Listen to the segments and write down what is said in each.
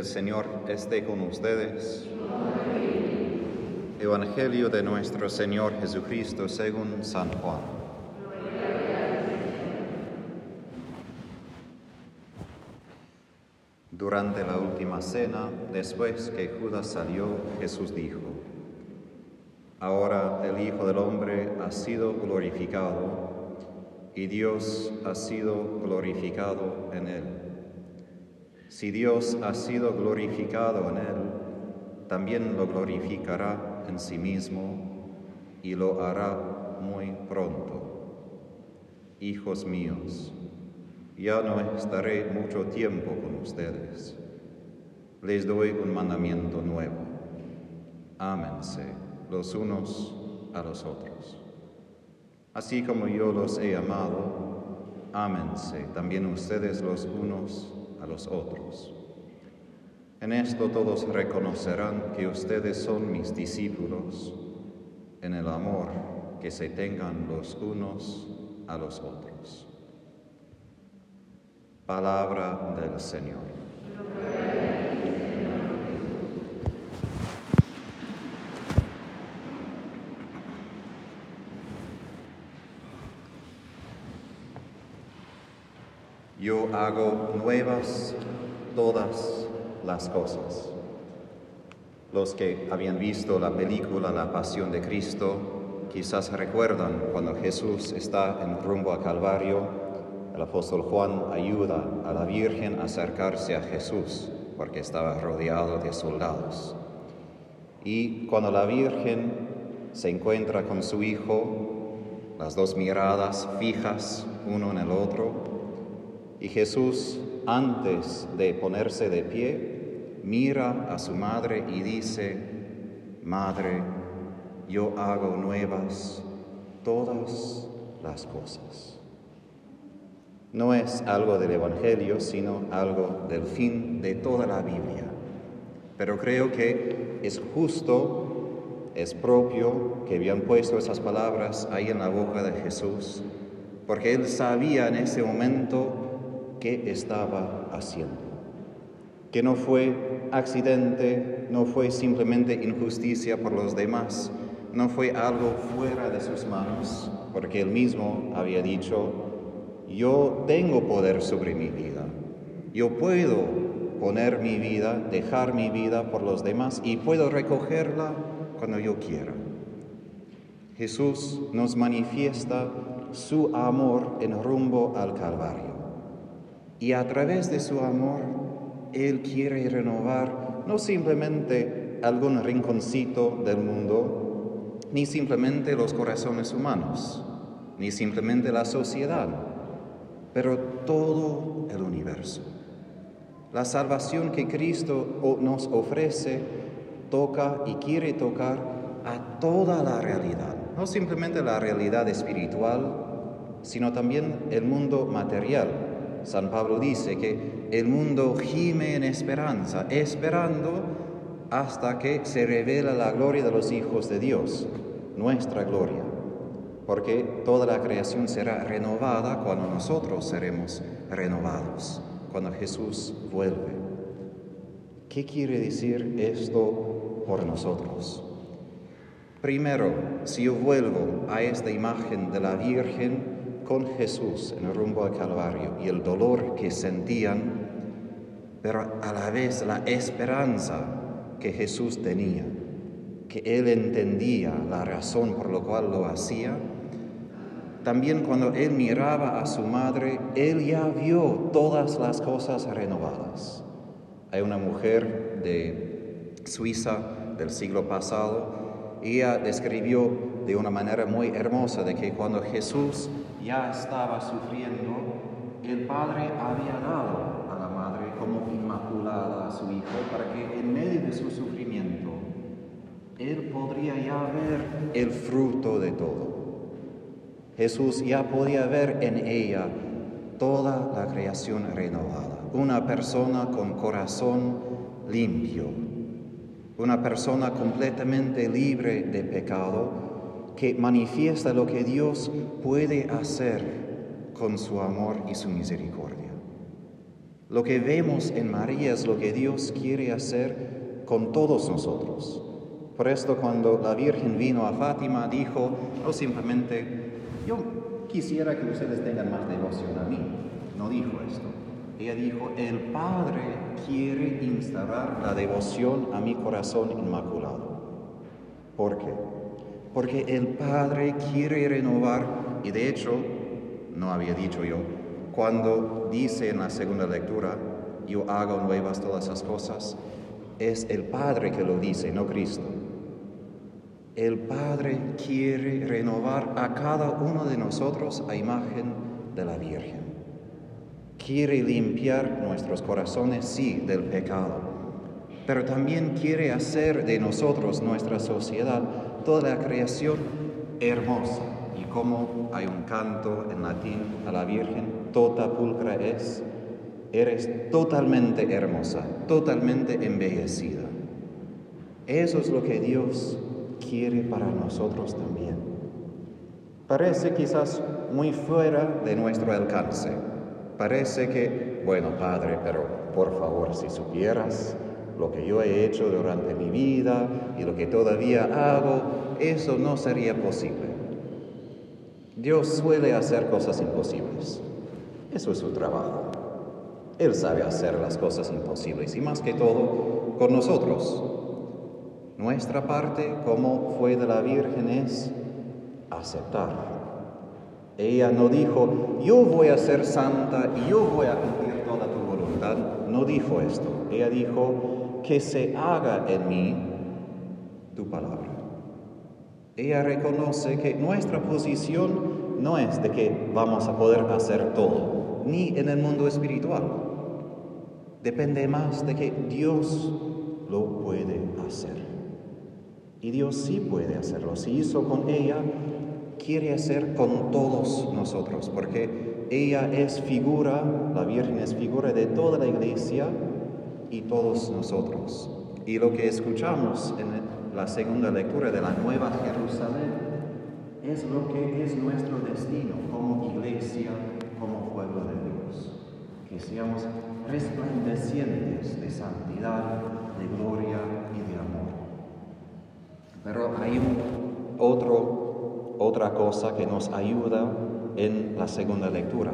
El Señor esté con ustedes. Evangelio de nuestro Señor Jesucristo según San Juan. Durante la última cena, después que Judas salió, Jesús dijo, Ahora el Hijo del Hombre ha sido glorificado y Dios ha sido glorificado en él. Si Dios ha sido glorificado en él, también lo glorificará en sí mismo y lo hará muy pronto. Hijos míos, ya no estaré mucho tiempo con ustedes. Les doy un mandamiento nuevo. Ámense los unos a los otros. Así como yo los he amado, ámense también ustedes los unos a los otros. En esto todos reconocerán que ustedes son mis discípulos, en el amor que se tengan los unos a los otros. Palabra del Señor. Yo hago nuevas todas las cosas. Los que habían visto la película La Pasión de Cristo quizás recuerdan cuando Jesús está en rumbo a Calvario, el apóstol Juan ayuda a la Virgen a acercarse a Jesús porque estaba rodeado de soldados. Y cuando la Virgen se encuentra con su hijo, las dos miradas fijas uno en el otro, y Jesús, antes de ponerse de pie, mira a su madre y dice, Madre, yo hago nuevas todas las cosas. No es algo del Evangelio, sino algo del fin de toda la Biblia. Pero creo que es justo, es propio que habían puesto esas palabras ahí en la boca de Jesús, porque él sabía en ese momento qué estaba haciendo. Que no fue accidente, no fue simplemente injusticia por los demás, no fue algo fuera de sus manos, porque él mismo había dicho, yo tengo poder sobre mi vida, yo puedo poner mi vida, dejar mi vida por los demás y puedo recogerla cuando yo quiera. Jesús nos manifiesta su amor en rumbo al Calvario. Y a través de su amor, Él quiere renovar no simplemente algún rinconcito del mundo, ni simplemente los corazones humanos, ni simplemente la sociedad, pero todo el universo. La salvación que Cristo nos ofrece toca y quiere tocar a toda la realidad, no simplemente la realidad espiritual, sino también el mundo material San Pablo dice que el mundo gime en esperanza, esperando hasta que se revela la gloria de los hijos de Dios, nuestra gloria, porque toda la creación será renovada cuando nosotros seremos renovados, cuando Jesús vuelve. ¿Qué quiere decir esto por nosotros? Primero, si yo vuelvo a esta imagen de la Virgen, con Jesús en el rumbo al Calvario y el dolor que sentían, pero a la vez la esperanza que Jesús tenía, que Él entendía la razón por la cual lo hacía. También cuando Él miraba a su madre, Él ya vio todas las cosas renovadas. Hay una mujer de Suiza del siglo pasado, ella describió de una manera muy hermosa de que cuando Jesús ya estaba sufriendo, el padre había dado a la madre como inmaculada a su hijo para que en medio de su sufrimiento él podría ya ver el fruto de todo. Jesús ya podía ver en ella toda la creación renovada, una persona con corazón limpio, una persona completamente libre de pecado que manifiesta lo que Dios puede hacer con su amor y su misericordia. Lo que vemos en María es lo que Dios quiere hacer con todos nosotros. Por esto cuando la Virgen vino a Fátima dijo, no simplemente, yo quisiera que ustedes tengan más devoción a mí. No dijo esto. Ella dijo, el Padre quiere instaurar la devoción a mi corazón inmaculado. ¿Por qué? Porque el Padre quiere renovar, y de hecho, no había dicho yo, cuando dice en la segunda lectura, yo hago nuevas todas esas cosas, es el Padre que lo dice, no Cristo. El Padre quiere renovar a cada uno de nosotros a imagen de la Virgen. Quiere limpiar nuestros corazones, sí, del pecado, pero también quiere hacer de nosotros, nuestra sociedad, toda la creación hermosa. Y como hay un canto en latín a la Virgen, tota pulcra es, eres totalmente hermosa, totalmente embellecida. Eso es lo que Dios quiere para nosotros también. Parece quizás muy fuera de nuestro alcance. Parece que, bueno, Padre, pero por favor, si supieras lo que yo he hecho durante mi vida y lo que todavía hago, eso no sería posible. Dios suele hacer cosas imposibles. Eso es su trabajo. Él sabe hacer las cosas imposibles y más que todo con nosotros. Nuestra parte, como fue de la Virgen, es aceptar. Ella no dijo, yo voy a ser santa y yo voy a cumplir toda tu voluntad. No dijo esto. Ella dijo, que se haga en mí tu palabra. Ella reconoce que nuestra posición no es de que vamos a poder hacer todo, ni en el mundo espiritual. Depende más de que Dios lo puede hacer. Y Dios sí puede hacerlo. Si hizo con ella, quiere hacer con todos nosotros, porque ella es figura, la Virgen es figura de toda la iglesia y todos nosotros. Y lo que escuchamos en la segunda lectura de la Nueva Jerusalén es lo que es nuestro destino como iglesia, como pueblo de Dios. Que seamos resplandecientes de santidad, de gloria y de amor. Pero hay otro, otra cosa que nos ayuda en la segunda lectura.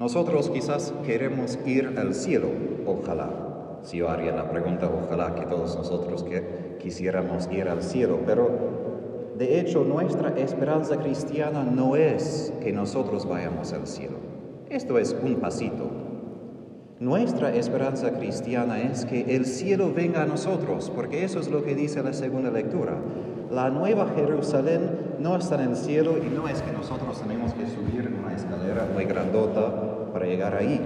Nosotros quizás queremos ir al cielo, ojalá. Si yo haría la pregunta, ojalá que todos nosotros que quisiéramos ir al cielo, pero de hecho, nuestra esperanza cristiana no es que nosotros vayamos al cielo. Esto es un pasito. Nuestra esperanza cristiana es que el cielo venga a nosotros, porque eso es lo que dice la segunda lectura. La nueva Jerusalén no está en el cielo y no es que nosotros tenemos que subir una escalera muy grandota para llegar ahí.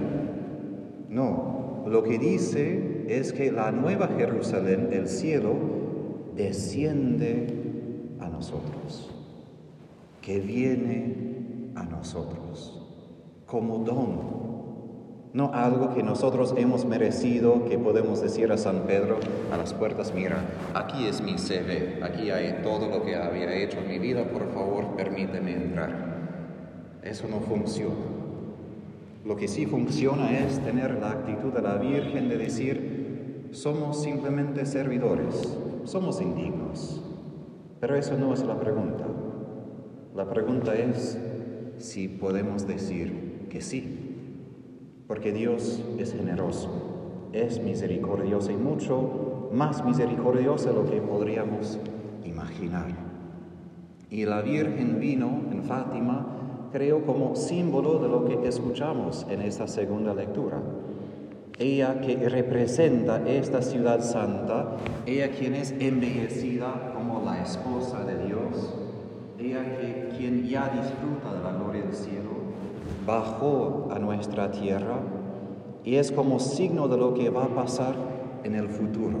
No, lo que dice es que la nueva Jerusalén, el cielo, desciende a nosotros, que viene a nosotros como don. No algo que nosotros hemos merecido, que podemos decir a San Pedro a las puertas, mira, aquí es mi CV, aquí hay todo lo que había hecho en mi vida, por favor, permíteme entrar. Eso no funciona. Lo que sí funciona es tener la actitud de la Virgen de decir, somos simplemente servidores, somos indignos, pero eso no es la pregunta. La pregunta es si podemos decir que sí, porque Dios es generoso, es misericordioso y mucho más misericordioso de lo que podríamos imaginar. Y la Virgen vino en Fátima, creo, como símbolo de lo que escuchamos en esta segunda lectura. Ella que representa esta ciudad santa, ella quien es embellecida la esposa de Dios, ella que quien ya disfruta de la gloria del cielo, bajó a nuestra tierra y es como signo de lo que va a pasar en el futuro.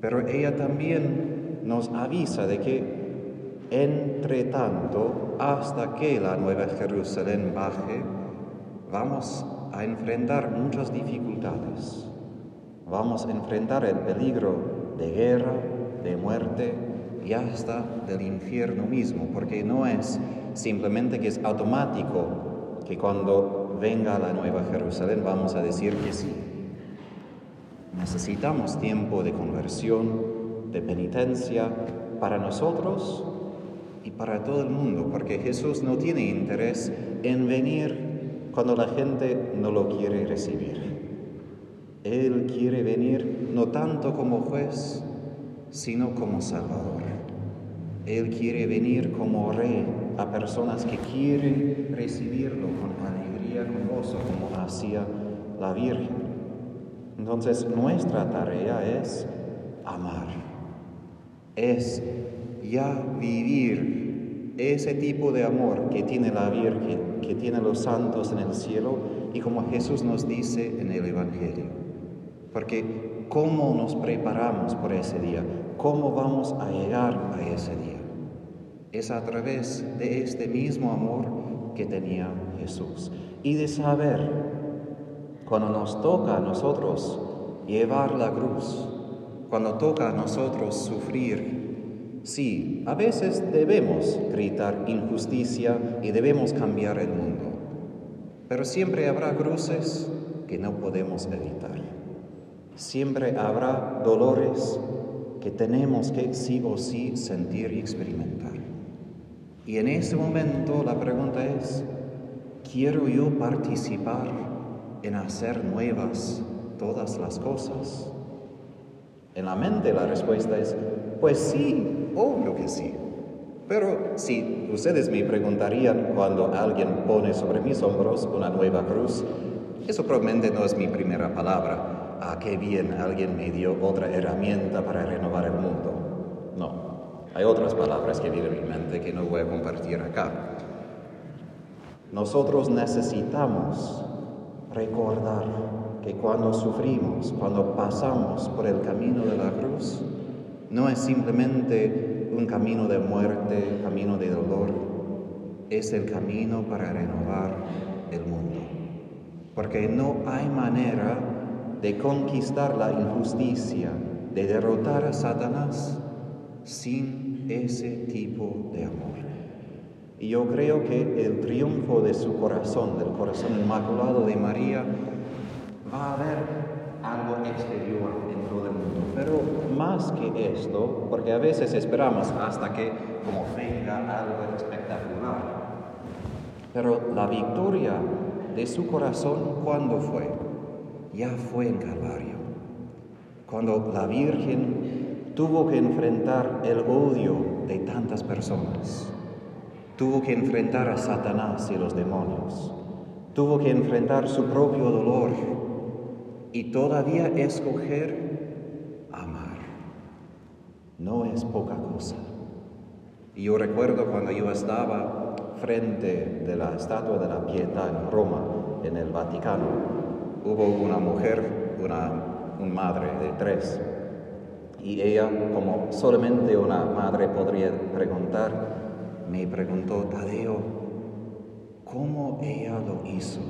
Pero ella también nos avisa de que entre tanto, hasta que la nueva Jerusalén baje, vamos a enfrentar muchas dificultades. Vamos a enfrentar el peligro de guerra, de muerte y hasta del infierno mismo, porque no es simplemente que es automático que cuando venga la nueva Jerusalén, vamos a decir que sí. Necesitamos tiempo de conversión, de penitencia para nosotros y para todo el mundo, porque Jesús no tiene interés en venir cuando la gente no lo quiere recibir. Él quiere venir no tanto como juez, sino como Salvador. Él quiere venir como rey a personas que quieren recibirlo con alegría, con gozo, como hacía la Virgen. Entonces nuestra tarea es amar, es ya vivir ese tipo de amor que tiene la Virgen, que tiene los santos en el cielo y como Jesús nos dice en el Evangelio. Porque ¿cómo nos preparamos por ese día? ¿Cómo vamos a llegar a ese día? Es a través de este mismo amor que tenía Jesús y de saber cuando nos toca a nosotros llevar la cruz, cuando toca a nosotros sufrir, sí, a veces debemos gritar injusticia y debemos cambiar el mundo, pero siempre habrá cruces que no podemos evitar. Siempre habrá dolores que tenemos que sí o sí sentir y experimentar. Y en ese momento la pregunta es, ¿quiero yo participar en hacer nuevas todas las cosas? En la mente la respuesta es, pues sí, obvio que sí. Pero si ustedes me preguntarían cuando alguien pone sobre mis hombros una nueva cruz, eso probablemente no es mi primera palabra. Ah, qué bien, alguien me dio otra herramienta para renovar el mundo. Hay otras palabras que viven en mi mente que no voy a compartir acá. Nosotros necesitamos recordar que cuando sufrimos, cuando pasamos por el camino de la cruz, no es simplemente un camino de muerte, camino de dolor, es el camino para renovar el mundo. Porque no hay manera de conquistar la injusticia, de derrotar a Satanás sin ese tipo de amor. Y yo creo que el triunfo de su corazón, del corazón inmaculado de María, va a haber algo exterior en todo el mundo. Pero más que esto, porque a veces esperamos hasta que como venga algo espectacular. Pero la victoria de su corazón, ¿cuándo fue? Ya fue en Calvario. Cuando la Virgen tuvo que enfrentar el odio de tantas personas Tuvo que enfrentar a Satanás y los demonios. Tuvo que enfrentar su propio dolor y todavía escoger amar. No es poca cosa. Y yo recuerdo cuando yo estaba frente de la estatua de la Pietà en Roma, en el Vaticano, hubo una mujer, una, una madre de tres, y ella, como solamente una madre podría preguntar, me preguntó Tadeo, ¿cómo ella lo hizo?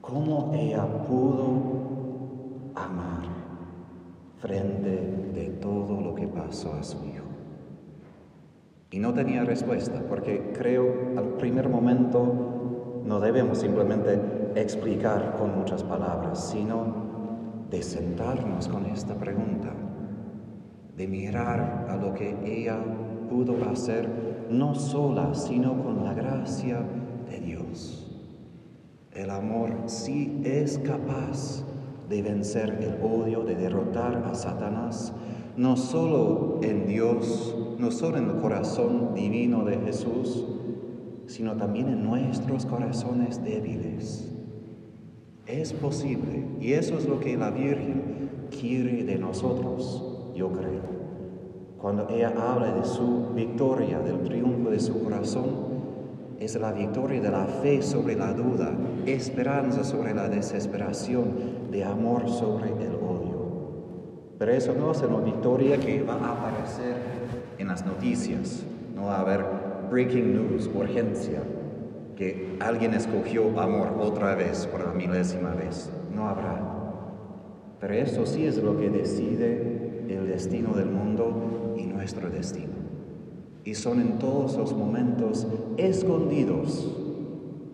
¿Cómo ella pudo amar frente de todo lo que pasó a su hijo? Y no tenía respuesta, porque creo al primer momento no debemos simplemente explicar con muchas palabras, sino de sentarnos con esta pregunta, de mirar a lo que ella pudo hacer no sola, sino con la gracia de Dios. El amor sí es capaz de vencer el odio, de derrotar a Satanás, no solo en Dios, no solo en el corazón divino de Jesús, sino también en nuestros corazones débiles. Es posible y eso es lo que la Virgen quiere de nosotros, yo creo. Cuando ella habla de su victoria, del triunfo de su corazón, es la victoria de la fe sobre la duda, esperanza sobre la desesperación, de amor sobre el odio. Pero eso no es una victoria que va a aparecer en las noticias, no va a haber breaking news, urgencia, que alguien escogió amor otra vez por la milésima vez. No habrá. Pero eso sí es lo que decide el destino del mundo y nuestro destino. Y son en todos los momentos escondidos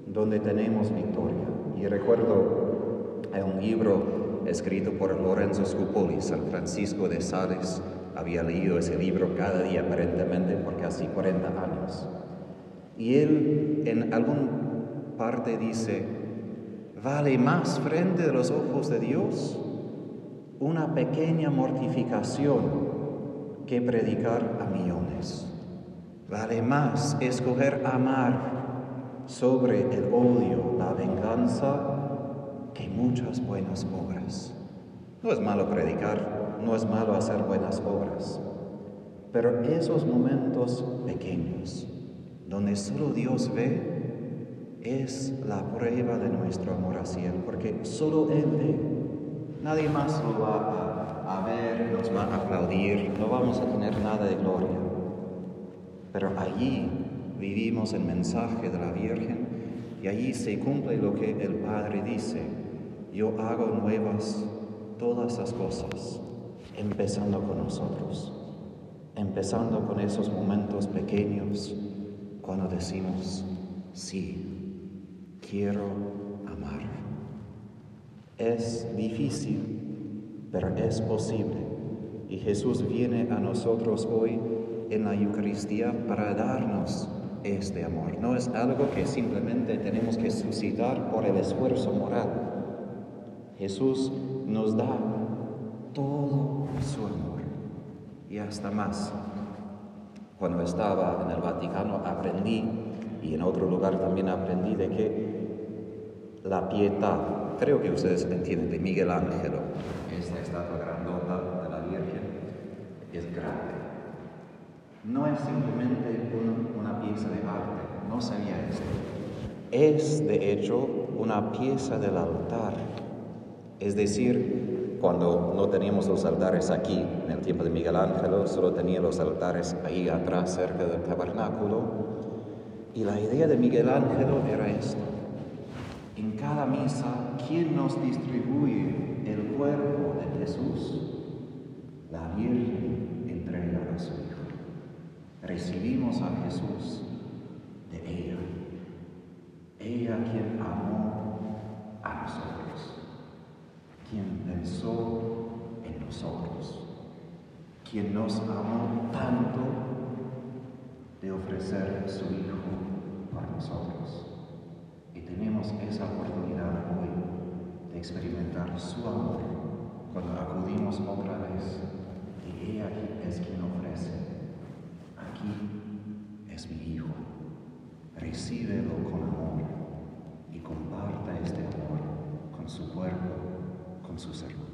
donde tenemos victoria. Y recuerdo hay un libro escrito por Lorenzo Scupoli, San Francisco de Sales. Había leído ese libro cada día aparentemente por casi 40 años. Y él en alguna parte dice, vale más frente de los ojos de Dios una pequeña mortificación que predicar a millones. Vale más escoger amar sobre el odio, la venganza, que muchas buenas obras. No es malo predicar, no es malo hacer buenas obras, pero esos momentos pequeños, donde solo Dios ve, es la prueba de nuestro amor hacia Él, porque solo Él ve, nadie más lo va a, a ver, nos va a aplaudir, no vamos a tener nada de gloria. Pero allí vivimos el mensaje de la Virgen y allí se cumple lo que el Padre dice. Yo hago nuevas todas las cosas, empezando con nosotros, empezando con esos momentos pequeños cuando decimos, sí, quiero amar. Es difícil, pero es posible. Y Jesús viene a nosotros hoy en la Eucaristía para darnos este amor. No es algo que simplemente tenemos que suscitar por el esfuerzo moral. Jesús nos da todo su amor y hasta más. Cuando estaba en el Vaticano aprendí, y en otro lugar también aprendí, de que la piedad, creo que ustedes entienden, de Miguel Ángel, esta estatua grandota de la Virgen, es grande no es simplemente una pieza de arte, no sería esto. Es de hecho una pieza del altar. Es decir, cuando no teníamos los altares aquí, en el tiempo de Miguel Ángel, solo tenía los altares ahí atrás, cerca del tabernáculo. Y la idea de Miguel Ángel era esto. En cada misa, ¿quién nos distribuye el cuerpo de Jesús? La Virgen entrega a su Hijo recibimos a Jesús de ella. Ella quien amó a nosotros, en nosotros, quien nos amó tanto de ofrecer su Hijo para nosotros. Y tenemos esa oportunidad hoy de experimentar su amor cuando acudimos otra vez. Y ella es quien ofrece es mi Hijo. Recíbelo con amor y comparta este amor con su cuerpo, con sus.